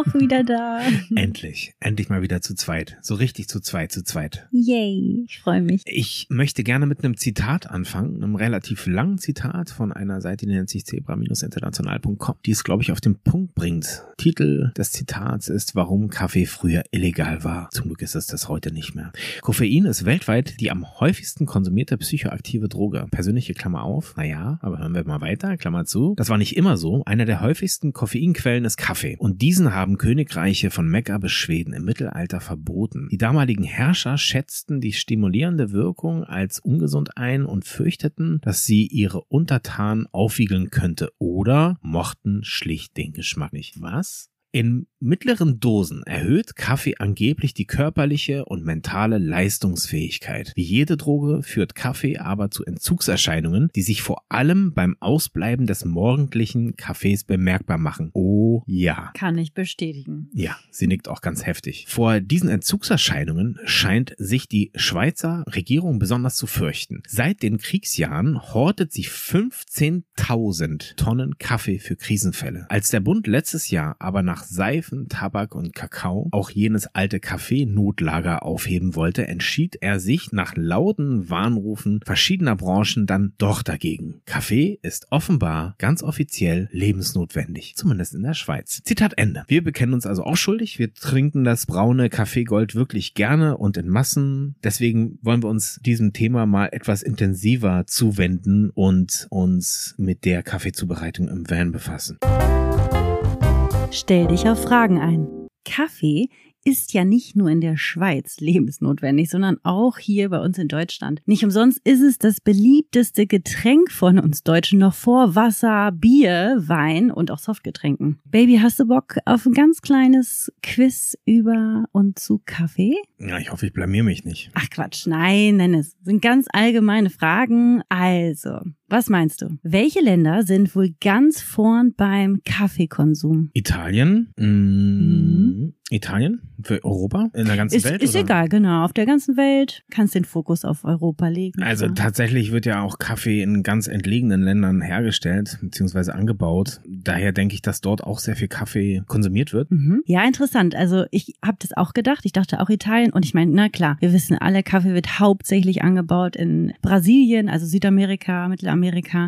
Auch wieder da. Endlich, endlich mal wieder zu zweit. So richtig zu zweit, zu zweit. Yay, ich freue mich. Ich möchte gerne mit einem Zitat anfangen, einem relativ langen Zitat von einer Seite, die nennt sich zebra-international.com, die es, glaube ich, auf den Punkt bringt. Titel des Zitats ist, warum Kaffee früher illegal war. Zum Glück ist es das heute nicht mehr. Koffein ist weltweit die am häufigsten konsumierte psychoaktive Droge. Persönliche Klammer auf, naja, aber hören wir mal weiter, Klammer zu. Das war nicht immer so. Einer der häufigsten Koffeinquellen ist Kaffee. Und diesen haben Königreiche von Mekka Schweden im Mittelalter verboten. Die damaligen Herrscher schätzten die stimulierende Wirkung als ungesund ein und fürchteten, dass sie ihre Untertanen aufwiegeln könnte oder mochten schlicht den Geschmack nicht. Was? In mittleren Dosen erhöht Kaffee angeblich die körperliche und mentale Leistungsfähigkeit. Wie jede Droge führt Kaffee aber zu Entzugserscheinungen, die sich vor allem beim Ausbleiben des morgendlichen Kaffees bemerkbar machen. Oh ja. Kann ich bestätigen. Ja, sie nickt auch ganz heftig. Vor diesen Entzugserscheinungen scheint sich die Schweizer Regierung besonders zu fürchten. Seit den Kriegsjahren hortet sie 15.000 Tonnen Kaffee für Krisenfälle. Als der Bund letztes Jahr aber nach Seifen, Tabak und Kakao auch jenes alte Kaffeenotlager aufheben wollte, entschied er sich nach lauten Warnrufen verschiedener Branchen dann doch dagegen. Kaffee ist offenbar ganz offiziell lebensnotwendig, zumindest in der Schweiz. Zitat Ende. Wir bekennen uns also auch schuldig. Wir trinken das braune Kaffeegold wirklich gerne und in Massen. Deswegen wollen wir uns diesem Thema mal etwas intensiver zuwenden und uns mit der Kaffeezubereitung im Van befassen. Stell dich auf Fragen ein. Kaffee ist ja nicht nur in der Schweiz lebensnotwendig, sondern auch hier bei uns in Deutschland. Nicht umsonst ist es das beliebteste Getränk von uns Deutschen noch vor Wasser, Bier, Wein und auch Softgetränken. Baby, hast du Bock auf ein ganz kleines Quiz über und zu Kaffee? Ja, ich hoffe, ich blamier mich nicht. Ach Quatsch, nein, nein, es sind ganz allgemeine Fragen. Also, was meinst du? Welche Länder sind wohl ganz vorn beim Kaffeekonsum? Italien? Mm, Mhm. Italien? Für Europa? In der ganzen Ist, Welt? ist oder? egal, genau. Auf der ganzen Welt kannst den Fokus auf Europa legen. Also klar. tatsächlich wird ja auch Kaffee in ganz entlegenen Ländern hergestellt bzw. angebaut. Daher denke ich, dass dort auch sehr viel Kaffee konsumiert wird. Mhm. Ja, interessant. Also ich habe das auch gedacht. Ich dachte auch Italien. Und ich meine, na klar, wir wissen alle, Kaffee wird hauptsächlich angebaut in Brasilien, also Südamerika, Mittelamerika.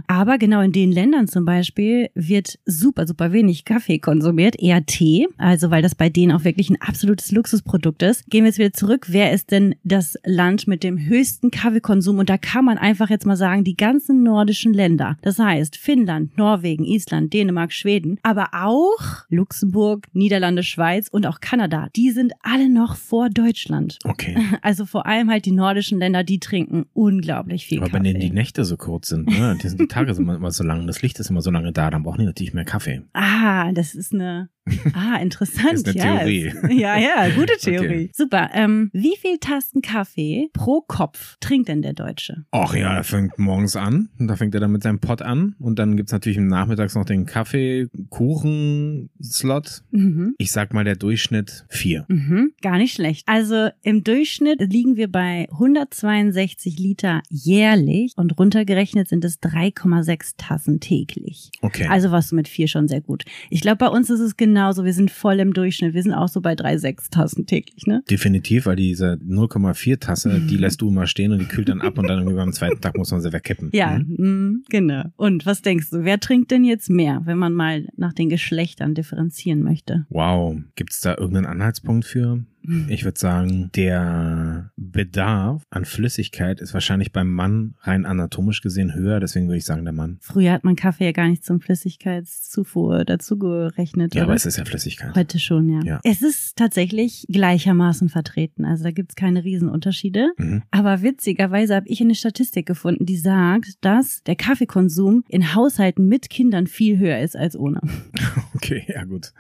Aber genau in den Ländern zum Beispiel wird super, super wenig Kaffee konsumiert, eher Tee. Also weil das bei denen auch wirklich ein absolutes Luxusprodukt ist. Gehen wir jetzt wieder zurück. Wer ist denn das Land mit dem höchsten Kaffeekonsum? Und da kann man einfach jetzt mal sagen, die ganzen nordischen Länder. Das heißt Finnland, Norwegen, Island, Dänemark, Schweden, aber auch Luxemburg, Niederlande, Schweiz und auch Kanada. Die sind alle noch vor Deutschland. Okay. Also vor allem halt die nordischen Länder, die trinken unglaublich viel Aber Kaffee. denen die Nächte so kurz sind, ne? Die, sind, die Tage sind immer so lang, das Licht ist immer so lange da, dann brauchen die natürlich mehr Kaffee. Ah, das ist eine. Ah, interessant. Ist eine ja, Theorie. Ja, ja, gute Theorie. Okay. Super. Ähm, wie viel Tasten Kaffee pro Kopf trinkt denn der Deutsche? Ach ja, er fängt morgens an, und da fängt er dann mit seinem Pott an und dann gibt's natürlich im Nachmittags noch den Kaffee-Kuchen-Slot. Mhm. Ich sag mal der Durchschnitt vier. Mhm, gar nicht schlecht. Also im Durchschnitt liegen wir bei 162 Liter jährlich und runtergerechnet sind es 3,6 Tassen täglich. Okay. Also warst du mit vier schon sehr gut. Ich glaube, bei uns ist es genauso. Wir sind voll im Durchschnitt. Wir sind auch so bei 3,6 Tassen täglich, ne? Definitiv, weil diese 0,4 Tasse, Mhm. die lässt du immer stehen und die kühlt dann ab und dann irgendwie beim zweiten Tag muss man sie wegkippen. Ja, Mhm. mm, genau. Und was denkst du, wer trinkt denn jetzt mehr, wenn man mal nach den Geschlechtern differenzieren möchte? Wow. Gibt's da irgendeinen Anhaltspunkt für? Ich würde sagen, der Bedarf an Flüssigkeit ist wahrscheinlich beim Mann rein anatomisch gesehen höher, deswegen würde ich sagen der Mann. Früher hat man Kaffee ja gar nicht zum Flüssigkeitszufuhr dazu gerechnet. Ja, oder? aber es ist ja Flüssigkeit. Heute schon, ja. Ja. Es ist tatsächlich gleichermaßen vertreten. Also da gibt's keine Riesenunterschiede. Mhm. Aber witzigerweise habe ich eine Statistik gefunden, die sagt, dass der Kaffeekonsum in Haushalten mit Kindern viel höher ist als ohne. Okay, ja gut.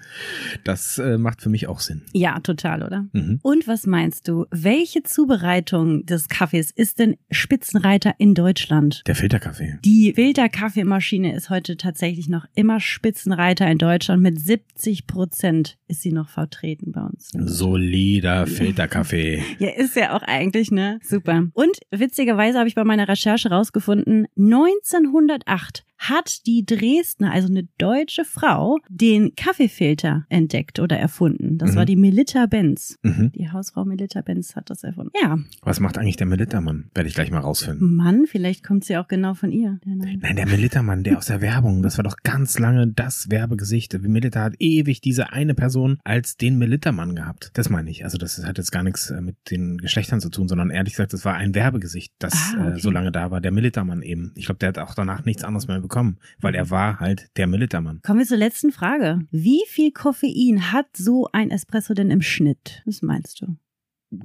Das äh, macht für mich auch Sinn. Ja, total, oder? Mhm. Und was meinst du? Welche Zubereitung des Kaffees ist denn Spitzenreiter in Deutschland? Der Filterkaffee. Die Filterkaffeemaschine ist heute tatsächlich noch immer Spitzenreiter in Deutschland. Mit 70 Prozent ist sie noch vertreten bei uns. Solider Filterkaffee. Ja, ist ja auch eigentlich, ne? Super. Und witzigerweise habe ich bei meiner Recherche rausgefunden, 1908 hat die Dresdner, also eine deutsche Frau, den Kaffeefilter entdeckt oder erfunden. Das Mhm. war die Melitta Benz. Mhm. Die Hausfrau Melitta Benz hat das erfunden. Ja, Was macht eigentlich der Militermann? Werde ich gleich mal rausfinden. Mann, vielleicht kommt sie auch genau von ihr. Der. Nein, der Militermann, der aus der Werbung, das war doch ganz lange das Werbegesicht. Militer hat ewig diese eine Person als den Militermann gehabt. Das meine ich. Also das hat jetzt gar nichts äh, mit den Geschlechtern zu tun, sondern ehrlich gesagt, das war ein Werbegesicht, das Ah, okay. äh, so lange da war. Der Militermann eben. Ich glaube, der hat auch danach nichts anderes mehr bekommen, weil er war halt der Militermann. Kommen wir zur letzten Frage. Wie viel Koffein hat so ein Espresso denn im Schnitt? Was meinst du?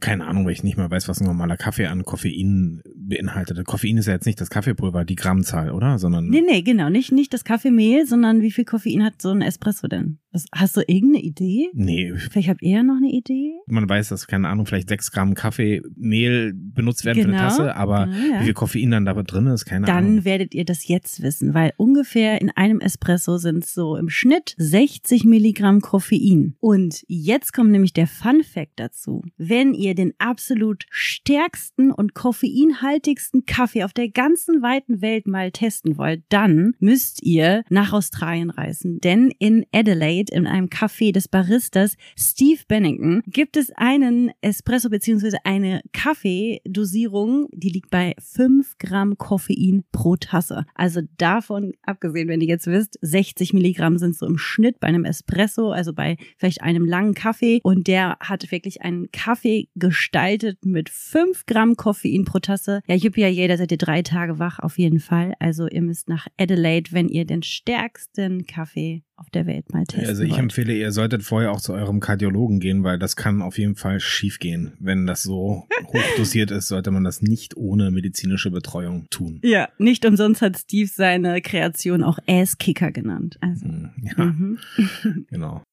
Keine Ahnung, weil ich nicht mal weiß, was ein normaler Kaffee an Koffein beinhaltet. Koffein ist ja jetzt nicht das Kaffeepulver, die Grammzahl, oder? Sondern Nee, nee, genau. Nicht, nicht das Kaffeemehl, sondern wie viel Koffein hat so ein Espresso denn? Was, hast du irgendeine Idee? nee, Vielleicht habt ihr ja noch eine Idee? man weiß, dass, keine Ahnung, vielleicht sechs Gramm Kaffeemehl benutzt werden für Genau, eine Tasse, aber genau, ja. wie viel Koffein dann da drin ist, keine Dann Ahnung. werdet ihr das jetzt wissen, weil ungefähr in einem Espresso sind es so im Schnitt 60 Milligramm Koffein. Und jetzt kommt nämlich der Fun Fact dazu. Wenn ihr den absolut stärksten und koffeinhaltigsten Kaffee auf der ganzen weiten Welt mal testen wollt, dann müsst ihr nach Australien reisen. Denn in Adelaide, in einem Café des Baristas Steve Bennington, gibt es einen Espresso beziehungsweise eine Kaffeedosierung, die liegt bei 5 Gramm Koffein pro Tasse. Also davon abgesehen, wenn ihr jetzt wisst, 60 Milligramm sind so im Schnitt bei einem Espresso, also bei vielleicht einem langen Kaffee. Und der hat wirklich einen Kaffee gestaltet mit 5 Gramm Koffein pro Tasse. Ja, Juppie, ja, jeder seid ihr drei Tage wach auf jeden Fall. Also ihr müsst nach Adelaide, wenn ihr den stärksten Kaffee auf der Welt mal testen Also ich wollt. empfehle, ihr solltet vorher auch zu eurem Kardiologen gehen, weil das kann auf jeden Fall schief gehen. Wenn das so hoch dosiert ist, sollte man das nicht ohne medizinische Betreuung tun. Ja, nicht umsonst hat Steve seine Kreation auch Ass-Kicker genannt. Also, Hm, Ja, mhm. genau.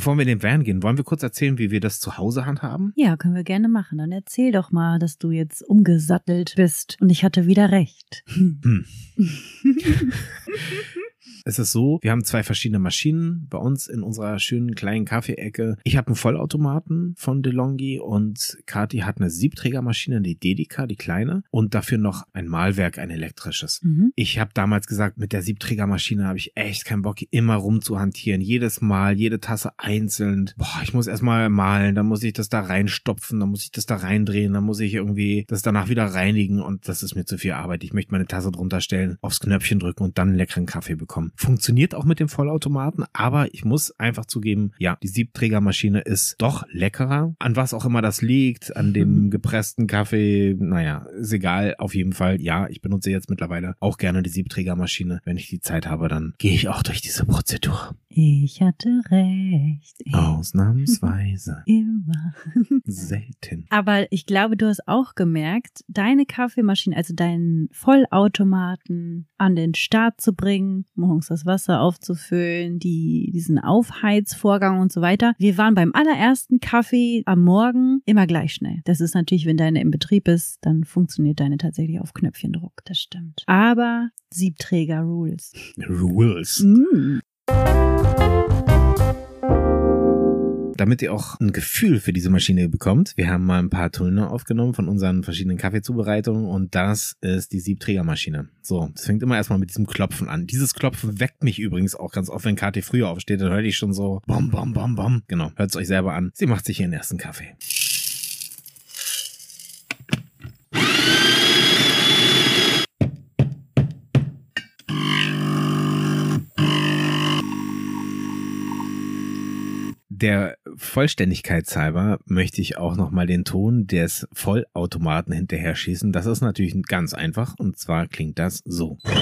Bevor wir in den Van gehen, wollen wir kurz erzählen, wie wir das zu Hause handhaben? Ja, können wir gerne machen. Dann erzähl doch mal, dass du jetzt umgesattelt bist und ich hatte wieder recht. Hm. Es ist so, wir haben zwei verschiedene Maschinen bei uns in unserer schönen kleinen Kaffeeecke. Ich habe einen Vollautomaten von DeLonghi und Kati hat eine Siebträgermaschine, die Dedica, die kleine, und dafür noch ein Mahlwerk, ein elektrisches. Mhm. Ich habe damals gesagt, mit der Siebträgermaschine habe ich echt keinen Bock, immer rumzuhantieren. Jedes Mal, jede Tasse einzeln. Boah, ich muss erstmal malen, dann muss ich das da reinstopfen, dann muss ich das da reindrehen, dann muss ich irgendwie das danach wieder reinigen und das ist mir zu viel Arbeit. Ich möchte meine Tasse drunter stellen, aufs Knöpfchen drücken und dann einen leckeren Kaffee bekommen. Funktioniert auch mit dem Vollautomaten, aber ich muss einfach zugeben, ja, die Siebträgermaschine ist doch leckerer. An was auch immer das liegt, an dem gepressten Kaffee, naja, ist egal. Auf jeden Fall, ja, ich benutze jetzt mittlerweile auch gerne die Siebträgermaschine. Wenn ich die Zeit habe, dann gehe ich auch durch diese Prozedur. Ich hatte recht. Ich Ausnahmsweise. Immer. Selten. Aber ich glaube, du hast auch gemerkt, deine Kaffeemaschine, also deinen Vollautomaten an den Start zu bringen, morgens das Wasser aufzufüllen, die, diesen Aufheizvorgang und so weiter. Wir waren beim allerersten Kaffee am Morgen immer gleich schnell. Das ist natürlich, wenn deine im Betrieb ist, dann funktioniert deine tatsächlich auf Knöpfchendruck. Das stimmt. Aber Siebträger Rules. Rules. Mm. Damit ihr auch ein Gefühl für diese Maschine bekommt, wir haben mal ein paar Töne aufgenommen von unseren verschiedenen Kaffeezubereitungen und das ist die Siebträgermaschine. So, das fängt immer erstmal mit diesem Klopfen an. Dieses Klopfen weckt mich übrigens auch ganz oft, wenn Kathi früher aufsteht, dann höre ich schon so bom, bom, bom, bom. Genau, hört es euch selber an. Sie macht sich ihren ersten Kaffee. Der Vollständigkeit halber möchte ich auch nochmal den Ton des Vollautomaten hinterher schießen. Das ist natürlich ganz einfach und zwar klingt das so. Worum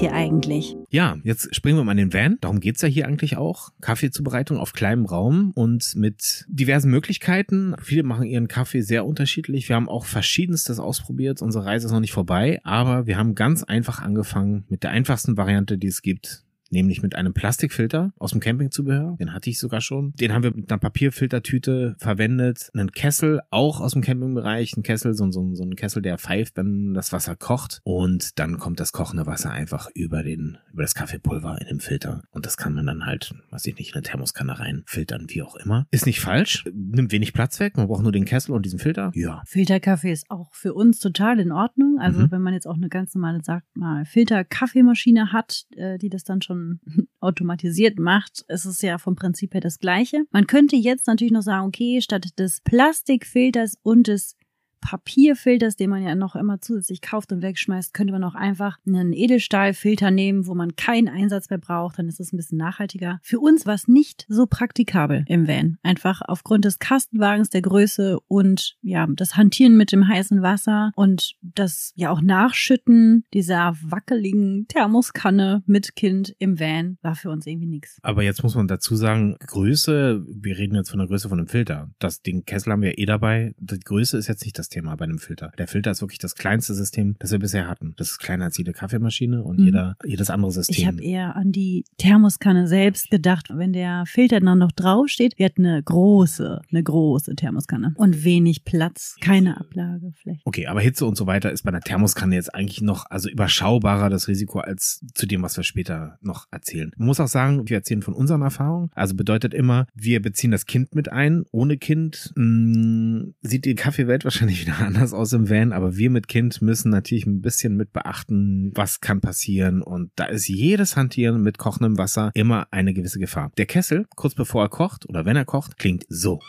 hier eigentlich? Ja, jetzt springen wir mal in den Van. Darum geht's ja hier eigentlich auch. Kaffeezubereitung auf kleinem Raum und mit diversen Möglichkeiten. Viele machen ihren Kaffee sehr unterschiedlich. Wir haben auch verschiedenstes ausprobiert. Unsere Reise ist noch nicht vorbei, aber wir haben ganz einfach angefangen mit der einfachsten Variante, die es gibt. Nämlich mit einem Plastikfilter aus dem Campingzubehör. Den hatte ich sogar schon. Den haben wir mit einer Papierfiltertüte verwendet. Einen Kessel, auch aus dem Campingbereich. Ein Kessel, so, so, so ein Kessel, der pfeift, wenn das Wasser kocht. Und dann kommt das kochende Wasser einfach über den, über das Kaffeepulver in den Filter. Und das kann man dann halt, weiß ich nicht, in eine Thermoskanne reinfiltern, wie auch immer. Ist nicht falsch. Nimmt wenig Platz weg. Man braucht nur den Kessel und diesen Filter. Ja. Filterkaffee ist auch für uns total in Ordnung. Also mhm. wenn man jetzt auch eine ganz normale, sagt mal, Filterkaffeemaschine hat, äh, die das dann schon automatisiert macht, ist es ja vom Prinzip her das Gleiche. Man könnte jetzt natürlich noch sagen, okay, statt des Plastikfilters und des Papierfilters, den man ja noch immer zusätzlich kauft und wegschmeißt, könnte man auch einfach einen Edelstahlfilter nehmen, wo man keinen Einsatz mehr braucht. Dann ist es ein bisschen nachhaltiger. Für uns war es nicht so praktikabel im Van. Einfach aufgrund des Kastenwagens, der Größe und ja, das Hantieren mit dem heißen Wasser und das ja auch Nachschütten dieser wackeligen Thermoskanne mit Kind im Van war für uns irgendwie nichts. Aber jetzt muss man dazu sagen, Größe, wir reden jetzt von der Größe von einem Filter. Das Ding Kessel haben wir eh dabei. Die Größe ist jetzt nicht das Thema bei einem Filter. Der Filter ist wirklich das kleinste System, das wir bisher hatten. Das ist kleiner als jede Kaffeemaschine und mhm. jeder, jedes andere System. Ich habe eher an die Thermoskanne selbst gedacht, wenn der Filter dann noch draufsteht. Wir hatten eine große, eine große Thermoskanne und wenig Platz, keine Ablagefläche. Okay, aber Hitze und so weiter ist bei einer Thermoskanne jetzt eigentlich noch also überschaubarer das Risiko als zu dem, was wir später noch erzählen. Man muss auch sagen, wir erzählen von unseren Erfahrungen. Also bedeutet immer, wir beziehen das Kind mit ein. Ohne Kind mh, mm, sieht die Kaffeewelt wahrscheinlich wieder anders aus im Van, aber wir mit Kind müssen natürlich ein bisschen mit beachten, was kann passieren. Und da ist jedes Hantieren mit kochendem Wasser immer eine gewisse Gefahr. Der Kessel, kurz bevor er kocht oder wenn er kocht, klingt so.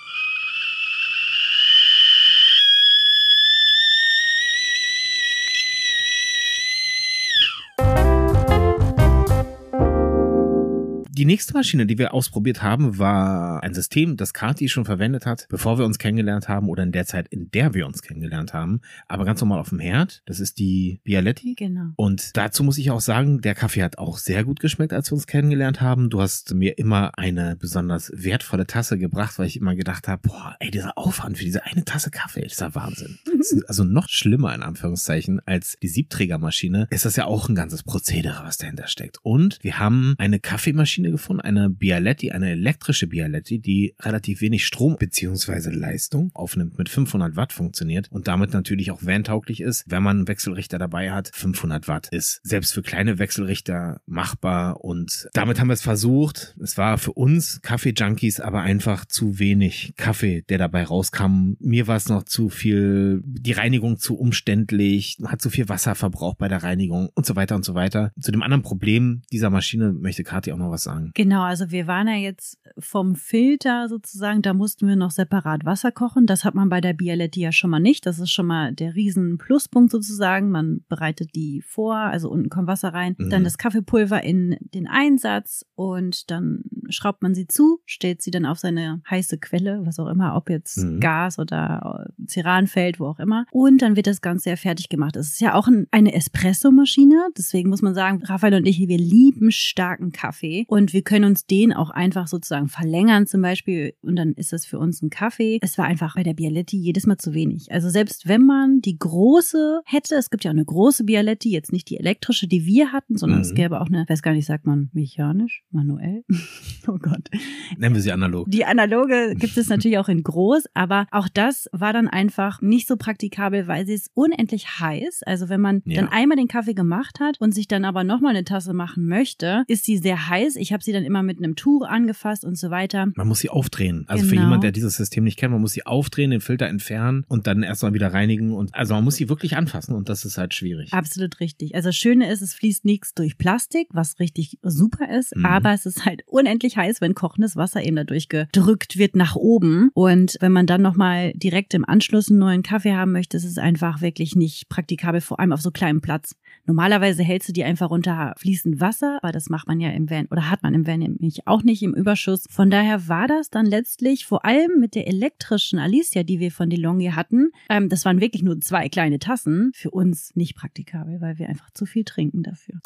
Die nächste Maschine, die wir ausprobiert haben, war ein System, das Kati schon verwendet hat, bevor wir uns kennengelernt haben oder in der Zeit, in der wir uns kennengelernt haben. Aber ganz normal auf dem Herd. Das ist die Bialetti. Genau. Und dazu muss ich auch sagen, der Kaffee hat auch sehr gut geschmeckt, als wir uns kennengelernt haben. Du hast mir immer eine besonders wertvolle Tasse gebracht, weil ich immer gedacht habe, boah, ey, dieser Aufwand für diese eine Tasse Kaffee, ist ja Wahnsinn. Ist also noch schlimmer in Anführungszeichen als die Siebträgermaschine. Ist das ja auch ein ganzes Prozedere, was dahinter steckt. Und wir haben eine Kaffeemaschine gefunden, eine Bialetti, eine elektrische Bialetti, die relativ wenig Strom bzw. Leistung aufnimmt, mit 500 Watt funktioniert und damit natürlich auch vantauglich ist, wenn man einen Wechselrichter dabei hat. 500 Watt ist selbst für kleine Wechselrichter machbar und damit haben wir es versucht. Es war für uns Kaffee-Junkies aber einfach zu wenig Kaffee, der dabei rauskam. Mir war es noch zu viel, die Reinigung zu umständlich, hat zu viel Wasser verbraucht bei der Reinigung und so weiter und so weiter. Zu dem anderen Problem dieser Maschine möchte Kathi auch noch was sagen sagen. Genau, also wir waren ja jetzt vom Filter sozusagen, da mussten wir noch separat Wasser kochen. Das hat man bei der Bialetti ja schon mal nicht. Das ist schon mal der riesen Pluspunkt sozusagen. Man bereitet die vor, also unten kommt Wasser rein, mhm. dann das Kaffeepulver in den Einsatz und dann schraubt man sie zu, stellt sie dann auf seine heiße Quelle, was auch immer, ob jetzt mhm. Gas oder Ceranfeld, wo auch immer. Und dann wird das Ganze ja fertig gemacht. Es ist ja auch ein, eine Espresso-Maschine. Deswegen muss man sagen, Raphael und ich, wir lieben starken Kaffee. Und wir können uns den auch einfach sozusagen verlängern zum Beispiel und dann ist das für uns ein Kaffee. Es war einfach bei der Bialetti jedes Mal zu wenig. Also selbst wenn man die große hätte, es gibt ja auch eine große Bialetti, jetzt nicht die elektrische, die wir hatten, sondern mhm. es gäbe auch eine, weiß gar nicht, sagt man mechanisch, manuell? oh Gott. Nennen wir sie analog. Die analoge gibt es natürlich auch in groß, aber auch das war dann einfach nicht so praktikabel, weil sie ist unendlich heiß. Also wenn man ja. dann einmal den Kaffee gemacht hat und sich dann aber nochmal eine Tasse machen möchte, ist sie sehr heiß. Ich habe habe sie dann immer mit einem Tuch angefasst und so weiter. Man muss sie aufdrehen. Also genau. für jemand, der dieses System nicht kennt, man muss sie aufdrehen, den Filter entfernen und dann erstmal wieder reinigen und also man muss sie wirklich anfassen und das ist halt schwierig. Absolut richtig. Also das Schöne ist, es fließt nichts durch Plastik, was richtig super ist, mhm. aber es ist halt unendlich heiß, wenn kochendes Wasser eben dadurch gedrückt wird nach oben und wenn man dann nochmal direkt im Anschluss einen neuen Kaffee haben möchte, ist es einfach wirklich nicht praktikabel, vor allem auf so kleinem Platz. Normalerweise hältst du die einfach unter fließend Wasser, aber das macht man ja im Van oder hat man im Van nämlich auch nicht im Überschuss. Von daher war das dann letztlich vor allem mit der elektrischen Alicia, die wir von DeLonghi hatten, ähm, das waren wirklich nur zwei kleine Tassen, für uns nicht praktikabel, weil wir einfach zu viel trinken dafür.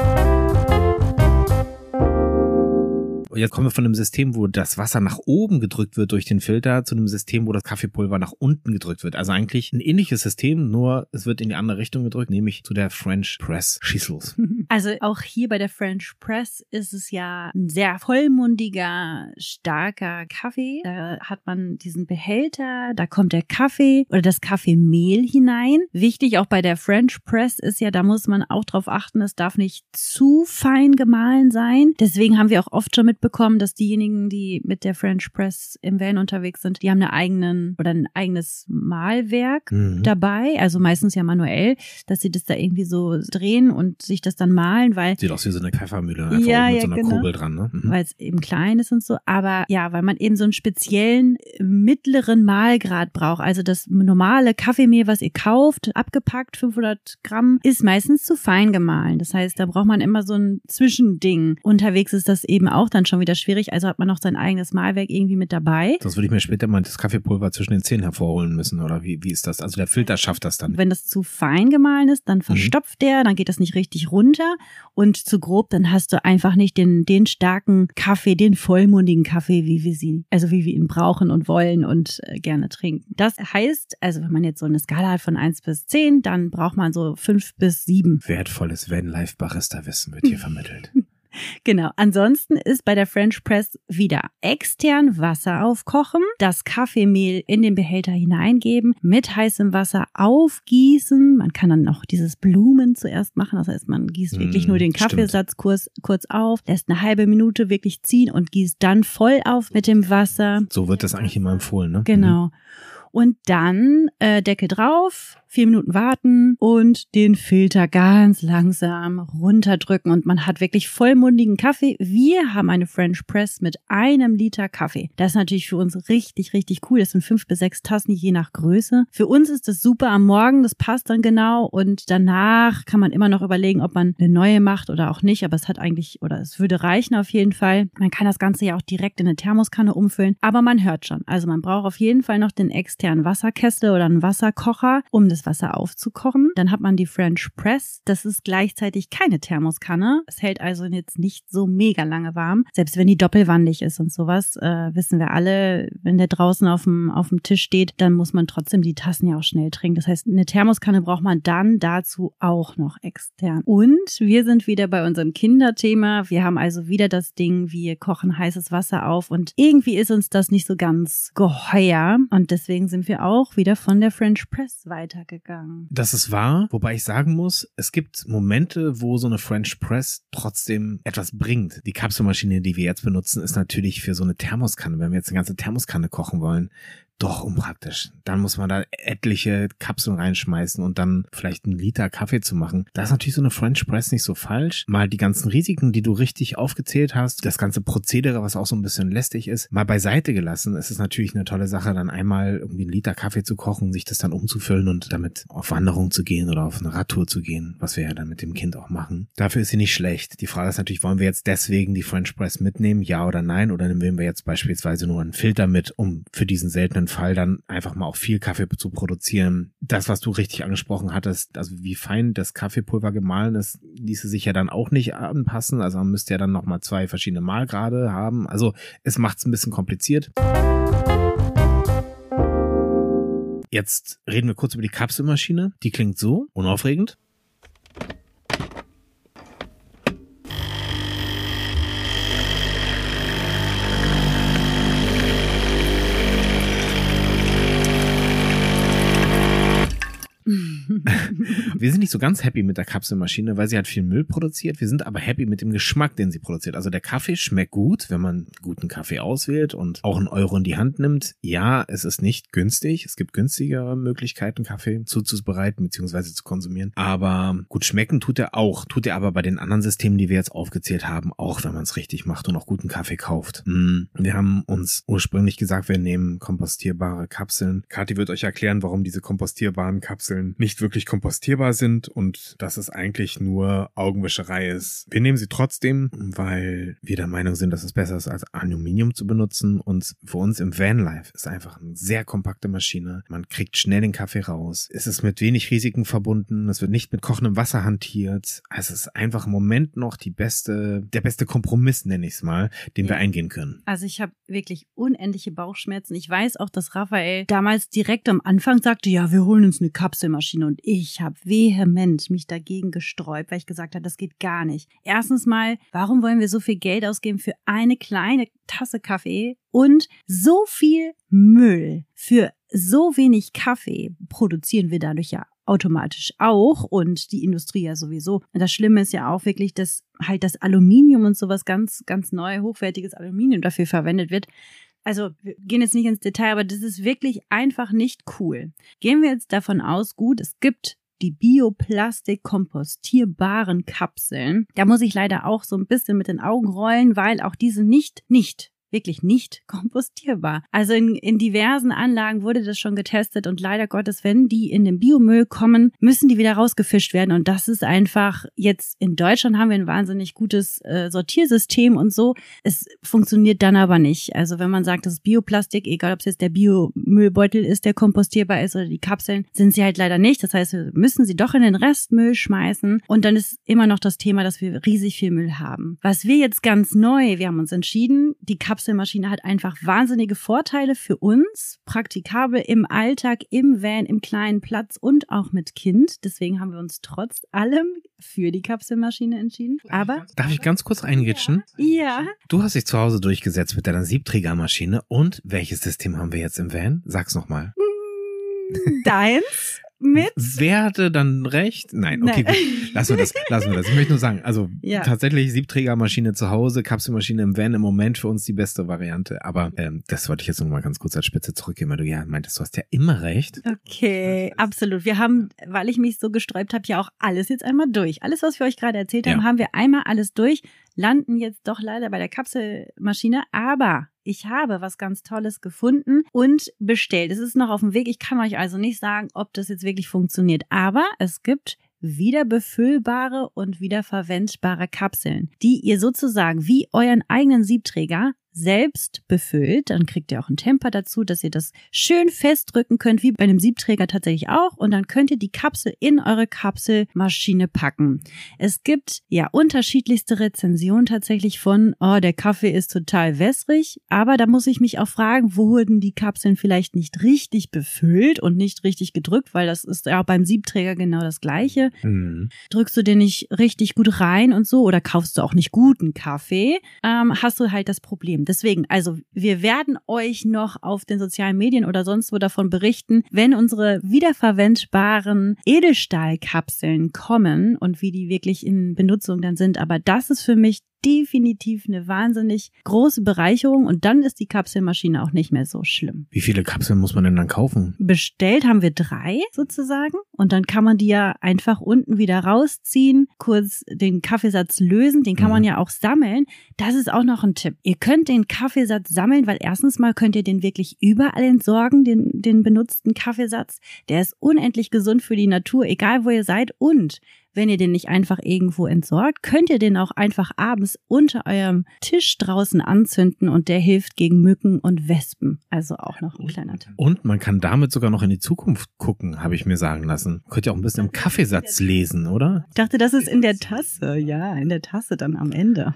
Jetzt kommen wir von einem System, wo das Wasser nach oben gedrückt wird durch den Filter, zu einem System, wo das Kaffeepulver nach unten gedrückt wird. Also eigentlich ein ähnliches System, nur es wird in die andere Richtung gedrückt, nämlich zu der French Press Schießlos. Also auch hier bei der French Press ist es ja ein sehr vollmundiger, starker Kaffee. Da hat man diesen Behälter, da kommt der Kaffee oder das Kaffeemehl hinein. Wichtig auch bei der French Press ist ja, da muss man auch drauf achten, es darf nicht zu fein gemahlen sein. Deswegen haben wir auch oft schon mitbekommen, dass diejenigen, die mit der French Press im Van unterwegs sind, die haben eine eigenen oder ein eigenes Mahlwerk mhm. dabei, also meistens ja manuell, dass sie das da irgendwie so drehen und sich das dann malen, weil sieht aus wie so eine Pfeffermühle einfach ja, mit ja, so einer genau. Kurbel dran, ne? Mhm. Weil es eben klein ist und so, aber ja, weil man eben so einen speziellen mittleren Mahlgrad braucht. Also das normale Kaffeemehl, was ihr kauft, abgepackt 500 Gramm, ist meistens zu fein gemahlen. Das heißt, da braucht man immer so ein Zwischending. Unterwegs ist das eben auch dann schon wieder schwierig. Also hat man noch sein eigenes Mahlwerk irgendwie mit dabei. Sonst würde ich mir später mal das Kaffeepulver zwischen den Zähnen hervorholen müssen oder wie, wie ist das? Also der Filter schafft das dann. Wenn das zu fein gemahlen ist, dann verstopft der, dann geht das nicht richtig runter und zu grob, dann hast du einfach nicht den, den starken Kaffee, den vollmundigen Kaffee, wie wir sie, also wie wir ihn brauchen und wollen und äh, gerne trinken. Das heißt, also wenn man jetzt so eine Skala hat von eins bis zehn, dann braucht man so fünf bis sieben. Wertvolles Van-Life-Barista-Wissen wird hier vermittelt. Genau. Ansonsten ist bei der French Press wieder extern Wasser aufkochen, das Kaffeemehl in den Behälter hineingeben, mit heißem Wasser aufgießen. Man kann dann noch dieses Blumen zuerst machen. Das heißt, man gießt wirklich Mm, nur den. Kaffeesatz kurz, kurz auf, lässt eine halbe Minute wirklich ziehen und gießt dann voll auf mit dem Wasser. So wird das eigentlich immer empfohlen, ne? Genau. Und dann äh, Deckel drauf, vier Minuten warten und den Filter ganz langsam runterdrücken. Und man hat wirklich vollmundigen Kaffee. Wir haben eine French Press mit einem Liter Kaffee. Das ist natürlich für uns richtig, richtig cool. Das sind fünf bis sechs Tassen, je nach Größe. Für uns ist das super am Morgen, das passt dann genau. Und danach kann man immer noch überlegen, ob man eine neue macht oder auch nicht. Aber es hat eigentlich, oder es würde reichen auf jeden Fall. Man kann das Ganze ja auch direkt in eine Thermoskanne umfüllen. Aber man hört schon. Also man braucht auf jeden Fall noch den externen Wasserkessel oder einen Wasserkocher, um das Wasser aufzukochen. Dann hat man die French Press. Das ist gleichzeitig keine Thermoskanne. Es hält also jetzt nicht so mega lange warm. Selbst wenn die doppelwandig ist und sowas, äh, wissen wir alle, wenn der draußen auf dem, auf dem Tisch steht, dann muss man trotzdem die Tassen ja auch schnell trinken. Das heißt, eine Thermoskanne braucht man dann dazu auch noch extern. Und wir sind wieder bei unserem Kinderthema. Wir haben also wieder das Ding, wir kochen heißes Wasser auf und irgendwie ist uns das nicht so ganz geheuer. Und deswegen sind wir auch wieder von der French Press weitergegangen. Das ist wahr, wobei ich sagen muss, es gibt Momente, wo so eine French Press trotzdem etwas bringt. Die Kapselmaschine, die wir jetzt benutzen, ist natürlich für so eine Thermoskanne, wenn wir jetzt eine ganze Thermoskanne kochen wollen, doch unpraktisch. Dann muss man da etliche Kapseln reinschmeißen und dann vielleicht einen Liter Kaffee zu machen. Da ist natürlich so eine French Press nicht so falsch. Mal die ganzen Risiken, die du richtig aufgezählt hast, das ganze Prozedere, was auch so ein bisschen lästig ist, mal beiseite gelassen. Es ist natürlich eine tolle Sache, dann einmal irgendwie einen Liter Kaffee zu kochen, sich das dann umzufüllen und damit auf Wanderung zu gehen oder auf eine Radtour zu gehen, was wir ja dann mit dem Kind auch machen. Dafür ist sie nicht schlecht. Die Frage ist natürlich, wollen wir jetzt deswegen die French Press mitnehmen, ja oder nein? Oder nehmen wir jetzt beispielsweise nur einen Filter mit, um für diesen seltenen Fall dann einfach mal auch viel Kaffee zu produzieren. Das, was du richtig angesprochen hattest, also wie fein das Kaffeepulver gemahlen ist, ließe sich ja dann auch nicht anpassen. Also man müsste ja dann nochmal zwei verschiedene Mahlgrade haben. Also es macht es ein bisschen kompliziert. Jetzt reden wir kurz über die Kapselmaschine. Die klingt so, unaufregend. Wir sind nicht so ganz happy mit der Kapselmaschine, weil sie halt viel Müll produziert. Wir sind aber happy mit dem Geschmack, den sie produziert. Also der Kaffee schmeckt gut, wenn man guten Kaffee auswählt und auch einen Euro in die Hand nimmt. Ja, es ist nicht günstig. Es gibt günstigere Möglichkeiten, Kaffee zuzubereiten bzw. zu konsumieren. Aber gut schmecken tut er auch. Tut er aber bei den anderen Systemen, die wir jetzt aufgezählt haben, auch, wenn man es richtig macht und auch guten Kaffee kauft. Mm, Wir haben uns ursprünglich gesagt, wir nehmen kompostierbare Kapseln. Kathi wird euch erklären, warum diese kompostierbaren Kapseln nicht wirklich kompostierbar sind und dass es eigentlich nur Augenwischerei ist. Wir nehmen sie trotzdem, weil wir der Meinung sind, dass es besser ist, als Aluminium zu benutzen. Und für uns im Vanlife ist einfach eine sehr kompakte Maschine. Man kriegt schnell den Kaffee raus. Es ist mit wenig Risiken verbunden. Es wird nicht mit kochendem Wasser hantiert. Also es ist einfach im Moment noch die beste, der beste Kompromiss, nenne ich es mal, den wir Ja. eingehen können. Also ich habe wirklich unendliche Bauchschmerzen. Ich weiß auch, dass Raphael damals direkt am Anfang sagte, ja, wir holen uns eine Kapselmaschine und ich habe vehement mich dagegen gesträubt, weil ich gesagt habe, das geht gar nicht. Erstens mal, warum wollen wir so viel Geld ausgeben für eine kleine Tasse Kaffee und so viel Müll für so wenig Kaffee produzieren wir dadurch ja automatisch auch und die Industrie ja sowieso. Das Schlimme ist ja auch wirklich, dass halt das Aluminium und sowas ganz, ganz neu, hochwertiges Aluminium dafür verwendet wird. Also wir gehen jetzt nicht ins Detail, aber das ist wirklich einfach nicht cool. Gehen wir jetzt davon aus, gut, es gibt die Bioplastik-kompostierbaren Kapseln. Da muss ich leider auch so ein bisschen mit den Augen rollen, weil auch diese nicht, nicht wirklich nicht kompostierbar. Also in, in diversen Anlagen wurde das schon getestet und leider Gottes, wenn die in den Biomüll kommen, müssen die wieder rausgefischt werden. Und das ist einfach jetzt in Deutschland haben wir ein wahnsinnig gutes äh, Sortiersystem und so. Es funktioniert dann aber nicht. Also wenn man sagt, das ist Bioplastik, egal ob es jetzt der Biomüllbeutel ist, der kompostierbar ist oder die Kapseln, sind sie halt leider nicht. Das heißt, wir müssen sie doch in den Restmüll schmeißen. Und dann ist immer noch das Thema, dass wir riesig viel Müll haben. Was wir jetzt ganz neu, wir haben uns entschieden, die Kapseln Kapselmaschine hat einfach wahnsinnige Vorteile für uns, praktikabel im Alltag, im Van, im kleinen Platz und auch mit Kind. Deswegen haben wir uns trotz allem für die Kapselmaschine entschieden. Aber darf ich ganz kurz eingitschen? Ja. Du hast dich zu Hause durchgesetzt mit deiner Siebträgermaschine und welches System haben wir jetzt im Van? Sag's nochmal. Deins mit. Wer hatte dann recht? Nein, okay, Nein. gut. Lassen wir das, lassen wir das. Ich möchte nur sagen, also ja. tatsächlich Siebträgermaschine zu Hause, Kapselmaschine im Van im Moment für uns die beste Variante. Aber ähm, das wollte ich jetzt noch mal ganz kurz als Spitze zurückgeben, weil du ja meintest, du hast ja immer recht. Okay, absolut. Wir haben, weil ich mich so gesträubt habe, ja auch alles jetzt einmal durch. Alles, was wir euch gerade erzählt haben, ja. haben wir einmal alles durch, landen jetzt doch leider bei der Kapselmaschine, aber ich habe was ganz Tolles gefunden und bestellt. Es ist noch auf dem Weg. Ich kann euch also nicht sagen, ob das jetzt wirklich funktioniert. Aber es gibt wieder befüllbare und wiederverwendbare Kapseln, die ihr sozusagen wie euren eigenen Siebträger selbst befüllt. Dann kriegt ihr auch einen Temper dazu, dass ihr das schön festdrücken könnt, wie bei einem Siebträger tatsächlich auch. Und dann könnt ihr die Kapsel in eure Kapselmaschine packen. Es gibt ja unterschiedlichste Rezensionen tatsächlich von, oh, der Kaffee ist total wässrig. Aber da muss ich mich auch fragen, wurden die Kapseln vielleicht nicht richtig befüllt und nicht richtig gedrückt, weil das ist ja auch beim Siebträger genau das Gleiche. Mhm. Drückst du den nicht richtig gut rein und so oder kaufst du auch nicht guten Kaffee, ähm, hast du halt das Problem. Deswegen, also wir werden euch noch auf den sozialen Medien oder sonst wo davon berichten, wenn unsere wiederverwendbaren Edelstahlkapseln kommen und wie die wirklich in Benutzung dann sind. Aber das ist für mich definitiv eine wahnsinnig große Bereicherung und dann ist die Kapselmaschine auch nicht mehr so schlimm. Wie viele Kapseln muss man denn dann kaufen? Bestellt haben wir drei sozusagen und dann kann man die ja einfach unten wieder rausziehen, kurz den Kaffeesatz lösen, den kann mhm. man ja auch sammeln. Das ist auch noch ein Tipp. Ihr könnt den Kaffeesatz sammeln, weil erstens mal könnt ihr den wirklich überall entsorgen, den, den benutzten Kaffeesatz. Der ist unendlich gesund für die Natur, egal wo ihr seid und wenn ihr den nicht einfach irgendwo entsorgt, könnt ihr den auch einfach abends unter eurem Tisch draußen anzünden und der hilft gegen Mücken und Wespen. Also auch noch ein kleiner Tipp. Und man kann damit sogar noch in die Zukunft gucken, habe ich mir sagen lassen. Könnt ihr auch ein bisschen im Kaffeesatz lesen, oder? Ich dachte, das ist in der Tasse. Ja, in der Tasse dann am Ende.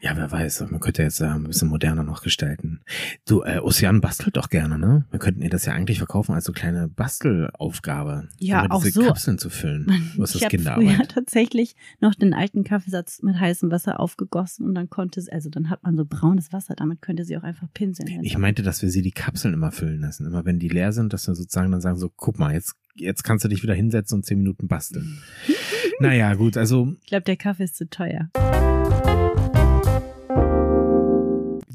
Ja, wer weiß. Man könnte jetzt äh, ein bisschen moderner noch gestalten. Du, äh, Ocean bastelt doch gerne, ne? Wir könnten ihr das ja eigentlich verkaufen als so kleine Bastelaufgabe. Ja, um auch diese so. Kapseln zu füllen. Was das Kinderarbeit ja tatsächlich noch den alten Kaffeesatz mit heißem Wasser aufgegossen und dann konnte es, also dann hat man so braunes Wasser, damit könnte sie auch einfach pinseln. Ich meinte, dass wir sie die Kapseln immer füllen lassen. Immer wenn die leer sind, dass wir sozusagen dann sagen so, guck mal, jetzt, jetzt kannst du dich wieder hinsetzen und zehn Minuten basteln. naja, gut, also. Ich glaube, der Kaffee ist zu teuer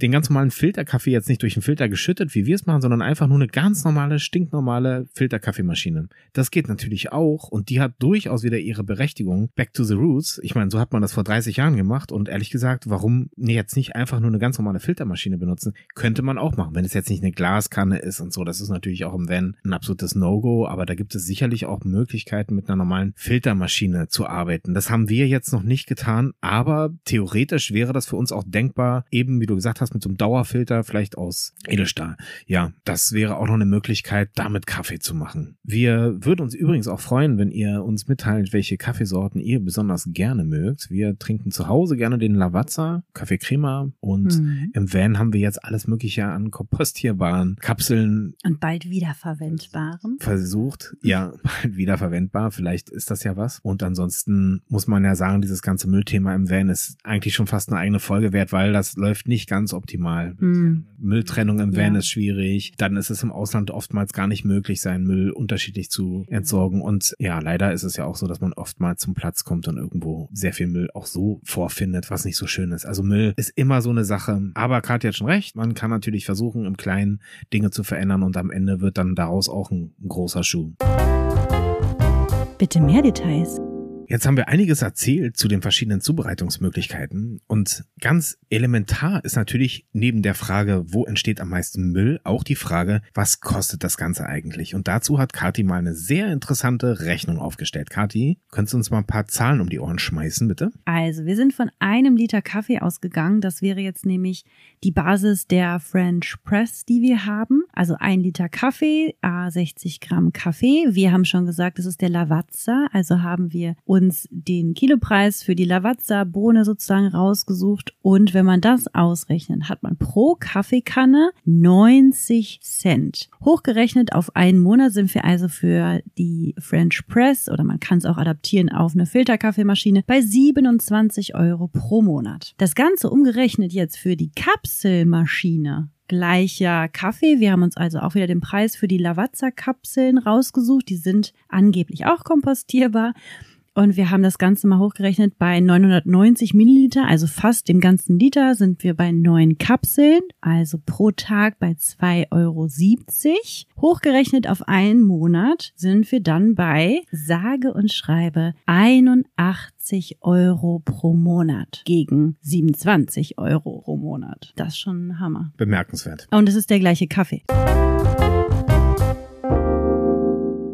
den ganz normalen Filterkaffee jetzt nicht durch den Filter geschüttet, wie wir es machen, sondern einfach nur eine ganz normale, stinknormale Filterkaffeemaschine. Das geht natürlich auch und die hat durchaus wieder ihre Berechtigung. Back to the roots. Ich meine, so hat man das vor 30 Jahren gemacht und ehrlich gesagt, warum jetzt nicht einfach nur eine ganz normale Filtermaschine benutzen? Könnte man auch machen, wenn es jetzt nicht eine Glaskanne ist und so. Das ist natürlich auch im Van ein absolutes No-Go, aber da gibt es sicherlich auch Möglichkeiten, mit einer normalen Filtermaschine zu arbeiten. Das haben wir jetzt noch nicht getan, aber theoretisch wäre das für uns auch denkbar, eben wie du gesagt hast, hast, mit so einem Dauerfilter, vielleicht aus Edelstahl. Ja, das wäre auch noch eine Möglichkeit, damit Kaffee zu machen. Wir würden uns übrigens auch freuen, wenn ihr uns mitteilt, welche Kaffeesorten ihr besonders gerne mögt. Wir trinken zu Hause gerne den Lavazza, Kaffee Crema und mhm. im Van haben wir jetzt alles mögliche an kompostierbaren Kapseln. Und bald wiederverwendbaren. Versucht, ja, bald wiederverwendbar. Vielleicht ist das ja was. Und ansonsten muss man ja sagen, dieses ganze Müllthema im Van ist eigentlich schon fast eine eigene Folge wert, weil das läuft nicht ganz optimal. Mhm. Mülltrennung im Van ja. ist schwierig. Dann ist es im Ausland oftmals gar nicht möglich, seinen Müll unterschiedlich zu entsorgen. Und ja, leider ist es ja auch so, dass man oftmals zum Platz kommt und irgendwo sehr viel Müll auch so vorfindet, was nicht so schön ist. Also Müll ist immer so eine Sache. Aber Katja hat schon recht. Man kann natürlich versuchen, im Kleinen Dinge zu verändern und am Ende wird dann daraus auch ein, ein großer Schuh. Bitte mehr Details. Jetzt haben wir einiges erzählt zu den verschiedenen Zubereitungsmöglichkeiten und ganz elementar ist natürlich neben der Frage, wo entsteht am meisten Müll, auch die Frage, was kostet das Ganze eigentlich? Und dazu hat Kati mal eine sehr interessante Rechnung aufgestellt. Kati, könntest du uns mal ein paar Zahlen um die Ohren schmeißen, bitte? Also, wir sind von einem Liter Kaffee ausgegangen. Das wäre jetzt nämlich die Basis der French Press, die wir haben. Also ein Liter Kaffee, 60 Gramm Kaffee. Wir haben schon gesagt, das ist der Lavazza. Also haben wir uns den Kilopreis für die Lavazza-Bohne sozusagen rausgesucht. Und wenn man das ausrechnet, hat man pro Kaffeekanne 90 Cent. Hochgerechnet auf einen Monat sind wir also für die French Press oder man kann es auch adaptieren auf eine Filterkaffeemaschine bei 27 Euro pro Monat. Das Ganze umgerechnet jetzt für die Kapselmaschine gleicher Kaffee. Wir haben uns also auch wieder den Preis für die Lavazza-Kapseln rausgesucht. Die sind angeblich auch kompostierbar. Und wir haben das Ganze mal hochgerechnet bei 990 Milliliter, also fast dem ganzen Liter, sind wir bei neun Kapseln, also pro Tag bei 2,70 Euro. Hochgerechnet auf einen Monat sind wir dann bei, sage und schreibe, 81 Euro pro Monat gegen 27 Euro pro Monat. Das ist schon ein Hammer. Bemerkenswert. Und es ist der gleiche Kaffee.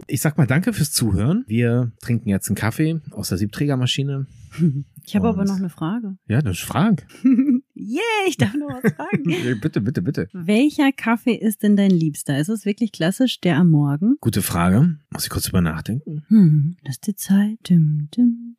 Ich sag mal danke fürs Zuhören. Wir trinken jetzt einen Kaffee aus der Siebträgermaschine. Ich habe aber noch eine Frage. Ja, das ist frag. yeah, ich darf noch was fragen. bitte, bitte, bitte. Welcher Kaffee ist denn dein Liebster? Ist es wirklich klassisch der am Morgen? Gute Frage. Muss ich kurz drüber nachdenken? Hm, lass die Zeit. Dum, dum,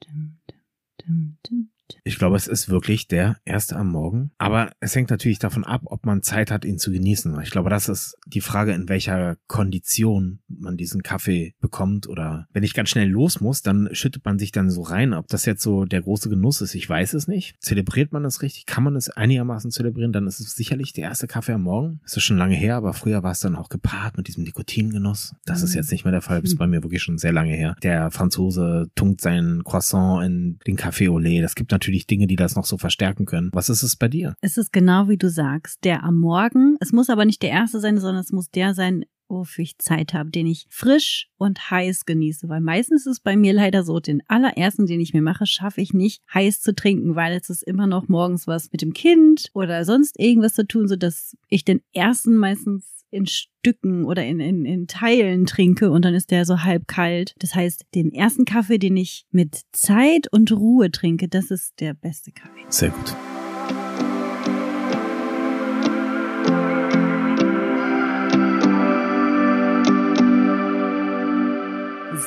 dum, dum, ich glaube, es ist wirklich der erste am Morgen. Aber es hängt natürlich davon ab, ob man Zeit hat, ihn zu genießen. Ich glaube, das ist die Frage, in welcher Kondition man diesen Kaffee bekommt. Oder wenn ich ganz schnell los muss, dann schüttet man sich dann so rein. Ob das jetzt so der große Genuss ist, ich weiß es nicht. Zelebriert man es richtig? Kann man es einigermaßen zelebrieren? Dann ist es sicherlich der erste Kaffee am Morgen. Das ist schon lange her, aber früher war es dann auch gepaart mit diesem Nikotingenuss. Das mhm. ist jetzt nicht mehr der Fall. Das ist bei mir wirklich schon sehr lange her. Der Franzose tunkt sein Croissant in den Kaffee au lait. Das gibt natürlich natürlich Dinge, die das noch so verstärken können. Was ist es bei dir? Es ist genau wie du sagst, der am Morgen. Es muss aber nicht der erste sein, sondern es muss der sein, wofür ich Zeit habe, den ich frisch und heiß genieße. Weil meistens ist es bei mir leider so, den allerersten, den ich mir mache, schaffe ich nicht heiß zu trinken, weil es ist immer noch morgens was mit dem Kind oder sonst irgendwas zu tun, so dass ich den ersten meistens in Stücken oder in, in, in Teilen trinke und dann ist der so halb kalt. Das heißt, den ersten Kaffee, den ich mit Zeit und Ruhe trinke, das ist der beste Kaffee. Sehr gut.